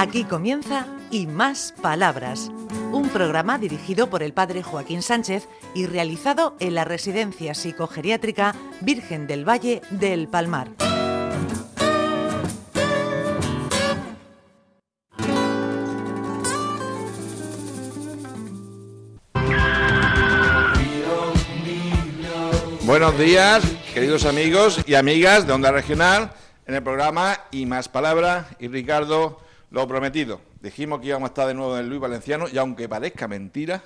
Aquí comienza Y Más Palabras, un programa dirigido por el padre Joaquín Sánchez y realizado en la Residencia Psicogeriátrica Virgen del Valle del Palmar. Buenos días, queridos amigos y amigas de Onda Regional, en el programa Y Más Palabras y Ricardo, lo prometido. Dijimos que íbamos a estar de nuevo en el Luis Valenciano y aunque parezca mentira,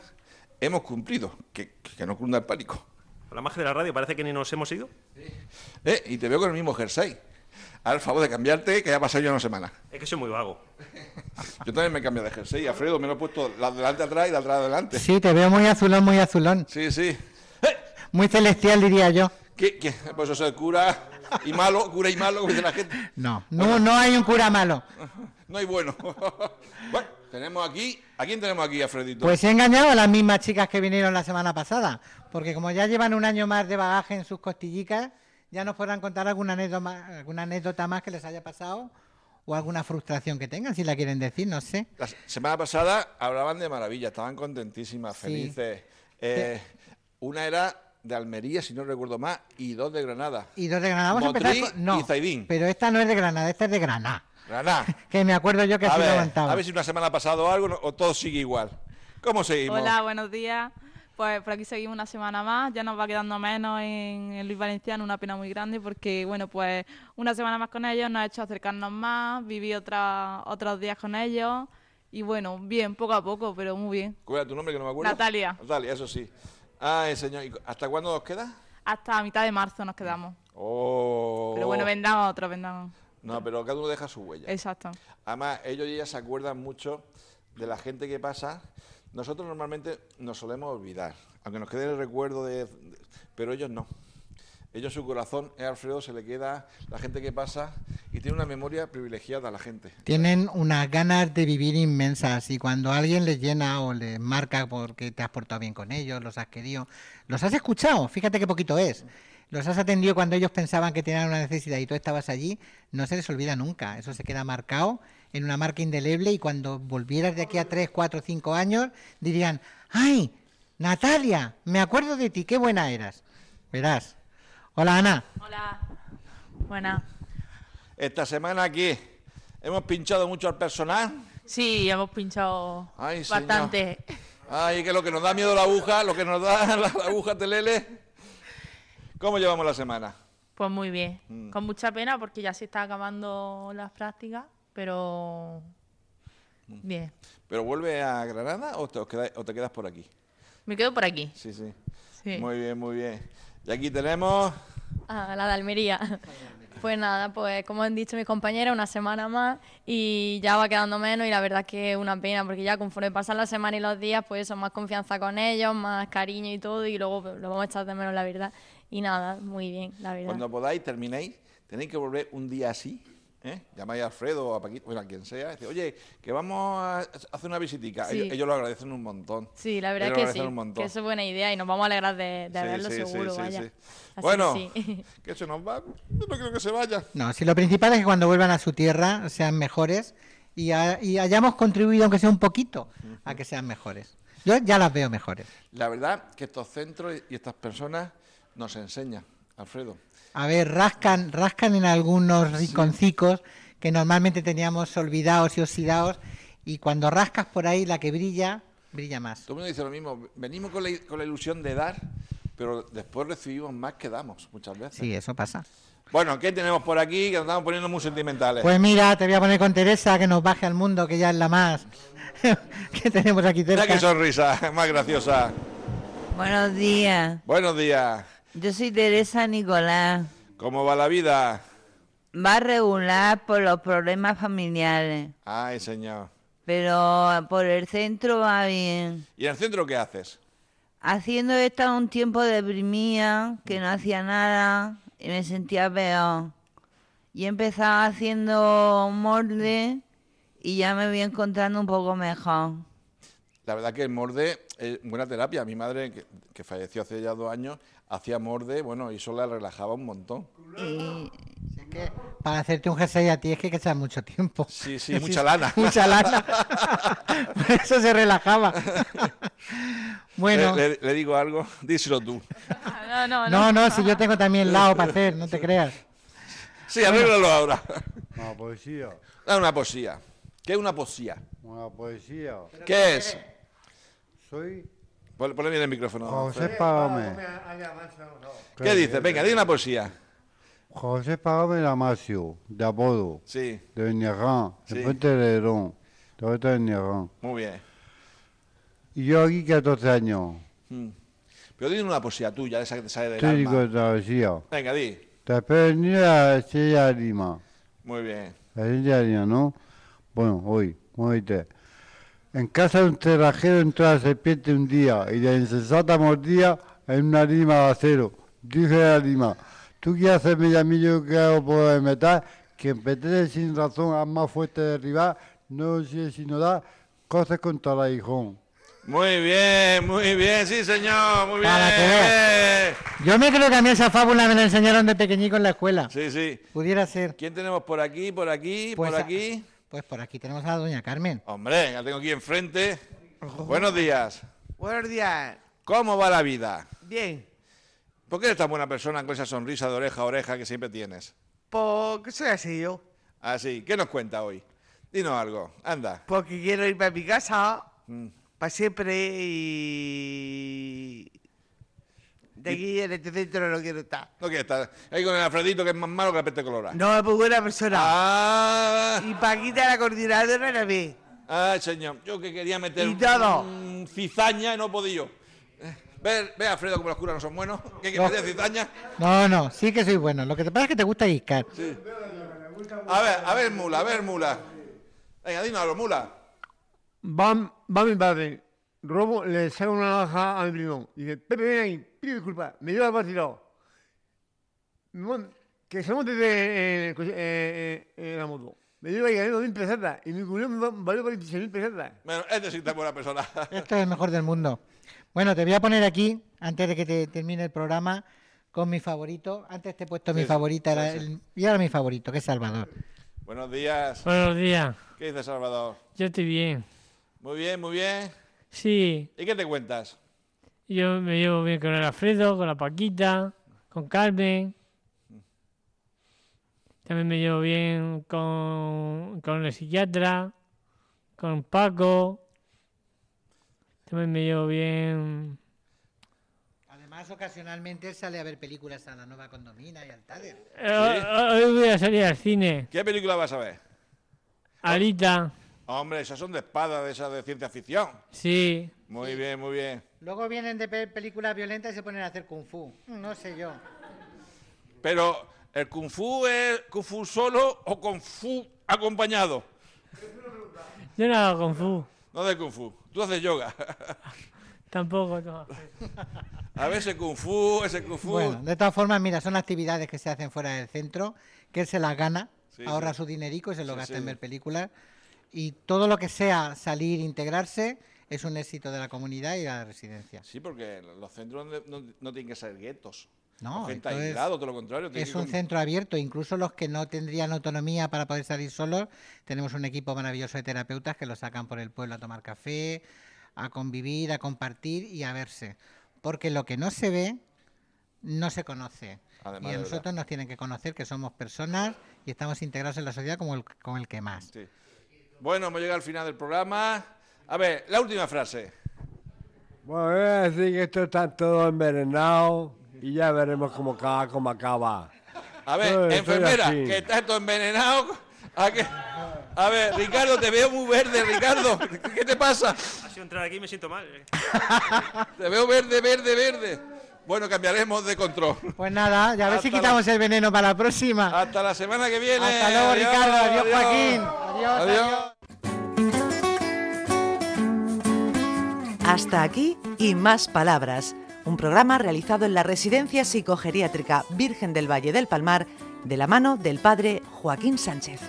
hemos cumplido. Que, que no cunda el pánico. Por la magia de la radio parece que ni nos hemos ido. Eh, y te veo con el mismo jersey. Haz el favor de cambiarte, que ya ha pasado ya una semana. Es que soy muy vago. Yo también me he cambiado de jersey. Alfredo, me lo he puesto la de delante atrás y la de atrás adelante. Sí, te veo muy azulón, muy azulón. Sí, sí. Muy celestial, diría yo. ¿Qué, qué? Pues eso es cura y malo, cura y malo, dice la gente. No, no, no hay un cura malo. No hay bueno. bueno, tenemos aquí. ¿A quién tenemos aquí, Alfredito? Pues he engañado a las mismas chicas que vinieron la semana pasada. Porque como ya llevan un año más de bagaje en sus costillicas, ya nos podrán contar alguna anécdota más, alguna anécdota más que les haya pasado o alguna frustración que tengan, si la quieren decir, no sé. La semana pasada hablaban de maravilla, estaban contentísimas, Sí. felices. Eh, una era de Almería, si no recuerdo más, y dos de Granada. Y dos de Granada. Vamos a empezar con... No, y Zaidín. pero esta no es de Granada, esta es de Granada. Granada. Que me acuerdo yo que así aguantaba. a ver si una semana ha pasado algo o todo sigue igual. ¿Cómo seguimos? Hola, buenos días. Pues por aquí seguimos una semana más, ya nos va quedando menos en el Luis Valenciano, una pena muy grande porque, bueno, pues una semana más con ellos nos ha hecho acercarnos más, vivir otra, otros días con ellos y, bueno, bien, poco a poco, pero muy bien. ¿Cuál era tu nombre que no me acuerdo? Natalia. Natalia, eso sí. Ay, señor. ¿y ¿Hasta cuándo nos queda? Hasta mitad de marzo nos quedamos. Oh. Pero bueno, vendamos otros, vendamos. No, pero cada uno deja su huella. Exacto. Además, ellos y ellas se acuerdan mucho de la gente que pasa. Nosotros normalmente nos solemos olvidar, aunque nos quede el recuerdo de... de- pero ellos no. Ellos su corazón, es Alfredo, se le queda la gente que pasa y tiene una memoria privilegiada la gente. Tienen unas ganas de vivir inmensas y cuando alguien les llena o les marca porque te has portado bien con ellos, los has querido, los has escuchado, fíjate qué poquito es, los has atendido cuando ellos pensaban que tenían una necesidad y tú estabas allí, no se les olvida nunca, eso se queda marcado en una marca indeleble y cuando volvieras de aquí a 3, 4, 5 años dirían, ¡ay! Natalia, me acuerdo de ti, qué buena eras. Verás. Hola Ana. Hola. Buenas. Esta semana aquí hemos pinchado mucho al personal. Sí, hemos pinchado Ay, señor. bastante. Ay, que lo que nos da miedo la aguja, lo que nos da la, la aguja telele. ¿Cómo llevamos la semana? Pues muy bien. Mm. Con mucha pena porque ya se está acabando las prácticas, pero Mm. bien. ¿Pero vuelve a Granada o te, os quedáis- o te quedas por aquí? Me quedo por aquí. Sí, sí. Sí. Muy bien, muy bien. Y aquí tenemos... Ah, la de Almería. Pues nada, pues como han dicho mis compañeras, una semana más y ya va quedando menos y la verdad es que es una pena porque ya conforme pasan las semanas y los días, pues eso, más confianza con ellos, más cariño y todo y luego pues, lo vamos a echar de menos, la verdad. Y nada, muy bien, la verdad. Cuando podáis, terminéis, tenéis que volver un día así. ¿Eh? Llamáis a Alfredo o a Paquito, bueno, a quien sea. y decís, Oye, que vamos a hacer una visitica. Sí. Ellos, ellos lo agradecen un montón. Sí, la verdad Ellos es lo que sí, agradecen un montón. que eso es buena idea y nos vamos a alegrar de, de Sí, verlo sí, sí, seguro, sí, vaya. Bueno, que sí. que se nos va. Yo no creo que se vaya. No, si lo principal es que cuando vuelvan a su tierra sean mejores y, y hayamos contribuido, aunque sea un poquito, a que sean mejores. Yo ya las veo mejores. La verdad que estos centros y estas personas nos enseñan, Alfredo. A ver, rascan, rascan en algunos rinconcicos que normalmente teníamos olvidados y oxidados y cuando rascas por ahí la que brilla, brilla más. Todo el mundo dice lo mismo. Venimos con la, con la ilusión de dar, pero después recibimos más que damos muchas veces. Sí, eso pasa. Bueno, ¿qué tenemos por aquí? Que nos estamos poniendo muy sentimentales. Pues mira, te voy a poner con Teresa que nos baje al mundo, que ya es la más que tenemos aquí Mira cerca. qué sonrisa, más graciosa. Buenos días. Buenos días. Yo soy Teresa Nicolás. ¿Cómo va la vida? Va regular por los problemas familiares, Ay, señor. pero por el centro va bien. ¿Y en el centro qué haces? Haciendo estado un tiempo deprimida, que no hacía nada y me sentía peor. Y empezaba haciendo molde y ya me voy encontrando un poco mejor. La verdad que el morde es buena terapia. Mi madre, que, que falleció hace ya dos años, hacía morde, bueno, y eso la relajaba un montón. Y Es que para hacerte un jersey a ti es que hay que echar mucho tiempo. Sí, sí, mucha lana. Mucha lana. Por eso se relajaba. bueno, Le, le- le digo algo, díselo tú. No, no, no. no, no, si yo tengo también lado para hacer, no te creas. Sí, arréglalo ahora. Una poesía. Da una poesía. ¿Qué es una poesía? Una poesía. ¿Qué es? Soy Ponle, bien el micrófono. José Pagame. ¿Qué dices? Venga, di una poesía. José Pagame Damasio, de apodo, Sí, de Beñarrán, Sí. de Puente de Lerón, de Puente de Beñarrán. muy bien. Y yo aquí 14 años, Mm. Pero di una poesía tuya, esa que te sale del técnico de alma. travesía. Venga, di. Te espero venir a la Estrella de Lima. Muy bien. La Estrella de Lima, ¿no? Bueno, hoy, oíste. En casa de un cerrajero entró la serpiente un día y de insensata mordía en una lima de acero. Dije a la lima, tú quieres hacerme ya yo que hago por el metal, que empecé sin razón a más fuerte derribar, no sé si no da, cosas contra el aguijón. Muy bien, muy bien, sí, señor, muy bien. Para que Yo me creo que a mí esa fábula me la enseñaron de pequeñico en la escuela. Sí, sí. Pudiera ser. ¿Quién tenemos por aquí, por aquí, Pues por a- aquí? Pues por aquí tenemos a doña Carmen. Hombre, la tengo aquí enfrente. Buenos días. Buenos días. ¿Cómo va la vida? Bien. ¿Por qué eres tan buena persona con esa sonrisa de oreja a oreja que siempre tienes? Porque soy así yo. Así, ¿qué nos cuenta hoy? Dinos algo, anda. Porque quiero irme a mi casa Mm. para siempre y... De aquí en este centro no quiero estar. No quiere estar ahí con el Alfredito que es más malo que la peste colorada. No es muy buena persona. Ah, Y Paquita, la coordinadora, era mí. ah, señor, yo que quería meter Y todo. un cizaña y no he podido. Eh, Ve, ve Alfredo como los curas no son buenos. ¿Qué que No. meter cizaña? No, no, sí que soy bueno. Lo que te pasa es que te gusta discar. A ver, a ver, mula, a ver, mula. Venga, dinos algo, mula. Va, va mi padre, robo, le saca una navaja a mi primo. Y dice, Pepe, ven ahí, pide disculpas, me lleva al vacilado. Que se monte de- en, el coche- eh, eh, en la moto. Me lleva ahí ganando mil pesetas. Y mi cuñado me va- valió 46 mil pesetas. Bueno, este sí está buena persona. Esto es el mejor del mundo. Bueno, te voy a poner aquí, antes de que te termine el programa, con mi favorito. Antes te he puesto mi Sí, favorita, era sí, sí. el- y ahora mi favorito, que es Salvador. Buenos días. Buenos días, ¿Qué dices, Salvador? yo estoy bien. Muy bien, muy bien. Sí, ¿Y qué te cuentas? yo me llevo bien con el Alfredo, con la Paquita, con Carmen. También me llevo bien con, con el psiquiatra, con Paco. También me llevo bien. Además, ocasionalmente sale a ver películas a la nueva condomina y al Tader. Eh, Hoy hoy voy a salir al cine. ¿Qué película vas a ver? Alita, Hombre, esas son de espada, de esas de ciencia ficción. sí. Muy bien, muy bien. Luego vienen de pe- películas violentas y se ponen a hacer kung fu. No sé yo. Pero, ¿el kung fu es kung fu solo o kung fu acompañado? Yo no hago Kung Fu, No de kung fu. Tú haces yoga. tampoco. no. A ver ese kung fu, ese kung fu. Bueno, de todas formas, mira, son actividades que se hacen fuera del centro, que él se las gana, Sí, ahorra sí. su dinerico y se lo Sí, gasta sí. en ver películas. Y todo lo que sea salir, integrarse, es un éxito de la comunidad y de la residencia. Sí, porque los centros no, no- no tienen que ser guetos. No, gente aislado, todo lo contrario. Es que un con- centro abierto, incluso los que no tendrían autonomía para poder salir solos, tenemos un equipo maravilloso de terapeutas que los sacan por el pueblo a tomar café, a convivir, a compartir y a verse. Porque lo que no se ve, no se conoce. Además, y a nosotros nos tienen que conocer que somos personas y estamos integrados en la sociedad como el, como el que más. Sí. Bueno, hemos llegado al final del programa. A ver, la última frase. Bueno, voy a decir que esto está todo envenenado y ya veremos cómo acaba. Cómo acaba. A ver, enfermera, que está esto envenenado. ¿A, qué? a ver, Ricardo, te veo muy verde, Ricardo. ¿Qué te pasa? Ha sido entrar aquí y me siento mal. eh. Te veo verde, verde, verde. Bueno, cambiaremos de control. Pues nada, ya a ver si la- quitamos el veneno para la próxima. Hasta la semana que viene. Hasta luego, Adiós, Ricardo. Adiós, adiós. Joaquín. Adiós, Adiós. Hasta aquí y más palabras. Un programa realizado en la Residencia Psicogeriátrica Virgen del Valle del Palmar de la mano del padre Joaquín Sánchez.